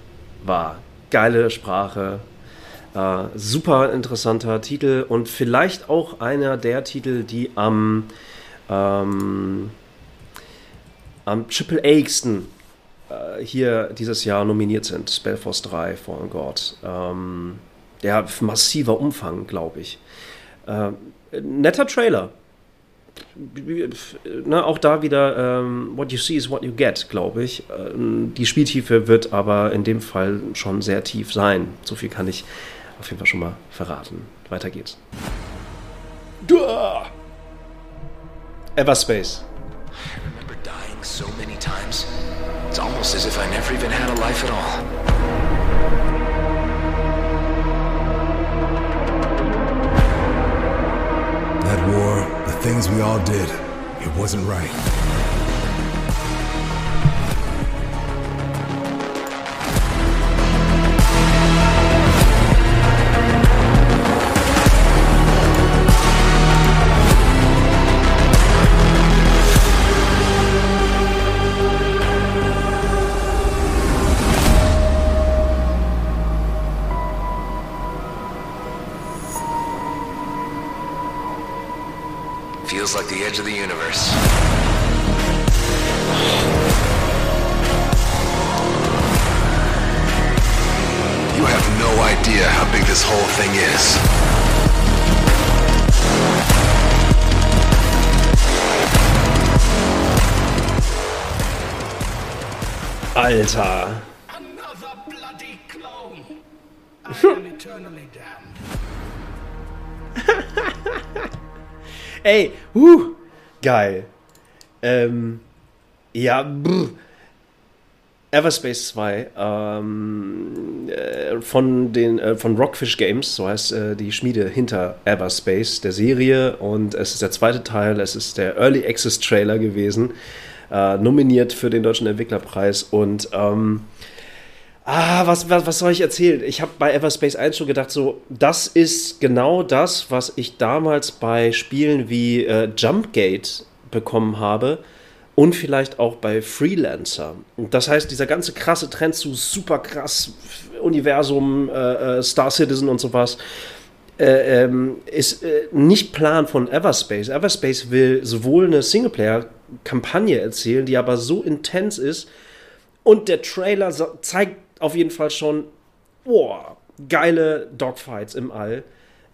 war. Geile Sprache, äh, super interessanter Titel und vielleicht auch einer der Titel, die am, ähm, am Triple A-igsten äh, hier dieses Jahr nominiert sind. Spellforce 3, Fallen God. Ähm, ja, massiver Umfang, glaube ich. Äh, netter Trailer ne, auch da wieder, ähm, what you see is what you get, glaube ich. Ähm, die Spieltiefe wird aber in dem Fall schon sehr tief sein. So viel kann ich auf jeden Fall schon mal verraten. Weiter geht's. Duh! Everspace. I remember dying so many times. It's almost as if I never even had a life at all. That war, the things we all did, it wasn't right. Geil. Ähm, ja, brr. Everspace 2 ähm, äh, von den äh, von Rockfish Games, so heißt äh, die Schmiede hinter Everspace der Serie und es ist der zweite Teil, es ist der Early Access Trailer gewesen, äh, nominiert für den deutschen Entwicklerpreis und ähm, Ah, was, was, was soll ich erzählen? Ich habe bei Everspace 1 schon gedacht, so, das ist genau das, was ich damals bei Spielen wie äh, Jumpgate bekommen habe und vielleicht auch bei Freelancer. Das heißt, dieser ganze krasse Trend zu super krass Universum, äh, äh, Star Citizen und sowas, äh, ähm, ist äh, nicht Plan von Everspace. Everspace will sowohl eine Singleplayer-Kampagne erzählen, die aber so intens ist, und der Trailer zeigt auf jeden Fall schon, boah, geile Dogfights im All.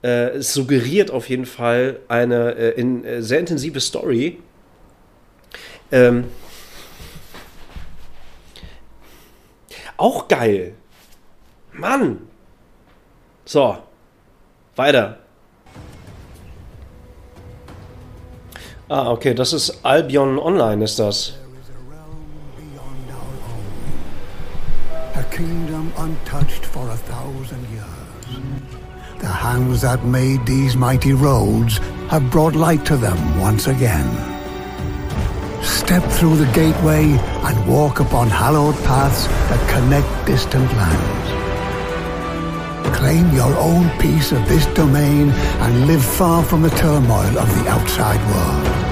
Äh, es suggeriert auf jeden Fall eine äh, in, äh, sehr intensive Story. Ähm, auch geil. Mann. So. Weiter. Ah, okay, das ist Albion Online, ist das. Kingdom untouched for a thousand years. The hands that made these mighty roads have brought light to them once again. Step through the gateway and walk upon hallowed paths that connect distant lands. Claim your own piece of this domain and live far from the turmoil of the outside world.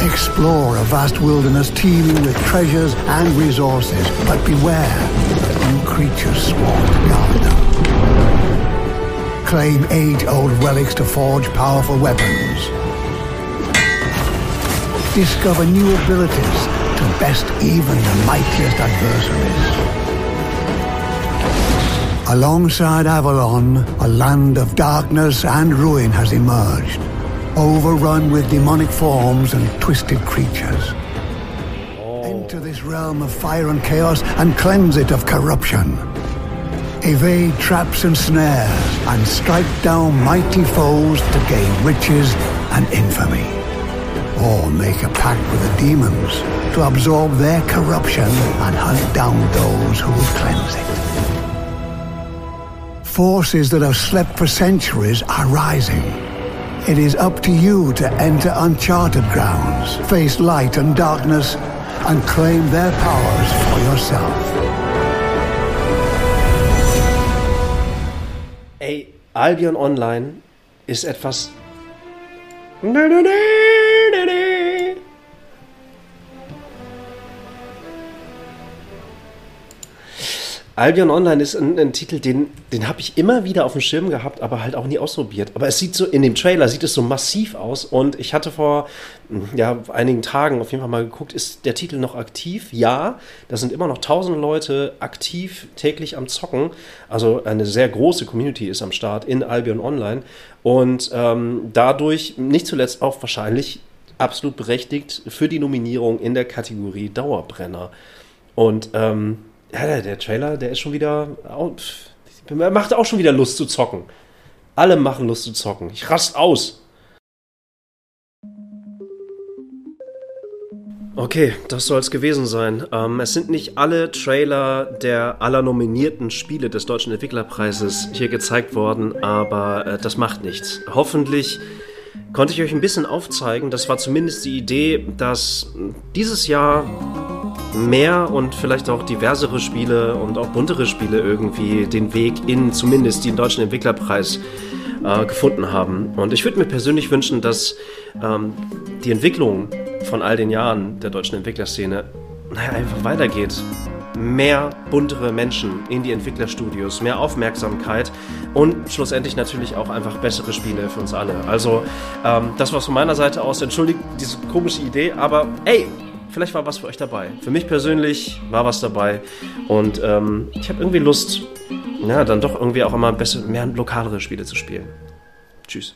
Explore a vast wilderness teeming with treasures and resources, but beware, new creatures swarm to guard them. claim age-old relics to forge powerful weapons. Discover new abilities to best even the mightiest adversaries. Alongside Avalon, a land of darkness and ruin has emerged, overrun with demonic forms and twisted creatures. Oh. Enter this realm of fire and chaos and cleanse it of corruption. Evade traps and snares and strike down mighty foes to gain riches and infamy. Or make a pact with the demons to absorb their corruption and hunt down those who would cleanse it. Forces that have slept for centuries are rising. It is up to you to enter uncharted grounds, face light and darkness, and claim their powers for yourself. Ey, Albion Online ist etwas. Albion Online ist ein, ein Titel, den, den habe ich immer wieder auf dem Schirm gehabt, aber halt auch nie ausprobiert. Aber es sieht so, in dem Trailer sieht es so massiv aus und ich hatte vor ja, einigen Tagen auf jeden Fall mal geguckt, ist der Titel noch aktiv? Ja, da sind immer noch tausende Leute aktiv täglich am Zocken. Also eine sehr große Community ist am Start in Albion Online und ähm, dadurch nicht zuletzt auch wahrscheinlich absolut berechtigt für die Nominierung in der Kategorie Dauerbrenner. Und ähm, ja, der, der, Trailer, der ist schon wieder. Macht auch schon wieder Lust zu zocken. Alle machen Lust zu zocken. Ich rast aus. Okay, das soll es gewesen sein. Ähm, es sind nicht alle Trailer der aller nominierten Spiele des Deutschen Entwicklerpreises hier gezeigt worden, aber äh, das macht nichts. Hoffentlich konnte ich euch ein bisschen aufzeigen. Das war zumindest die Idee, dass dieses Jahr mehr und vielleicht auch diversere Spiele und auch buntere Spiele irgendwie den Weg in zumindest den deutschen Entwicklerpreis äh, gefunden haben. Und ich würde mir persönlich wünschen, dass ähm, die Entwicklung von all den Jahren der deutschen Entwicklerszene naja, einfach weitergeht. Mehr buntere Menschen in die Entwicklerstudios, mehr Aufmerksamkeit und schlussendlich natürlich auch einfach bessere Spiele für uns alle. Also, ähm, das war's von meiner Seite aus. Entschuldigt diese komische Idee, aber ey, vielleicht war was für euch dabei. Für mich persönlich war was dabei und ähm, ich habe irgendwie Lust, ja, dann doch irgendwie auch immer besser, mehr lokalere Spiele zu spielen. Tschüss.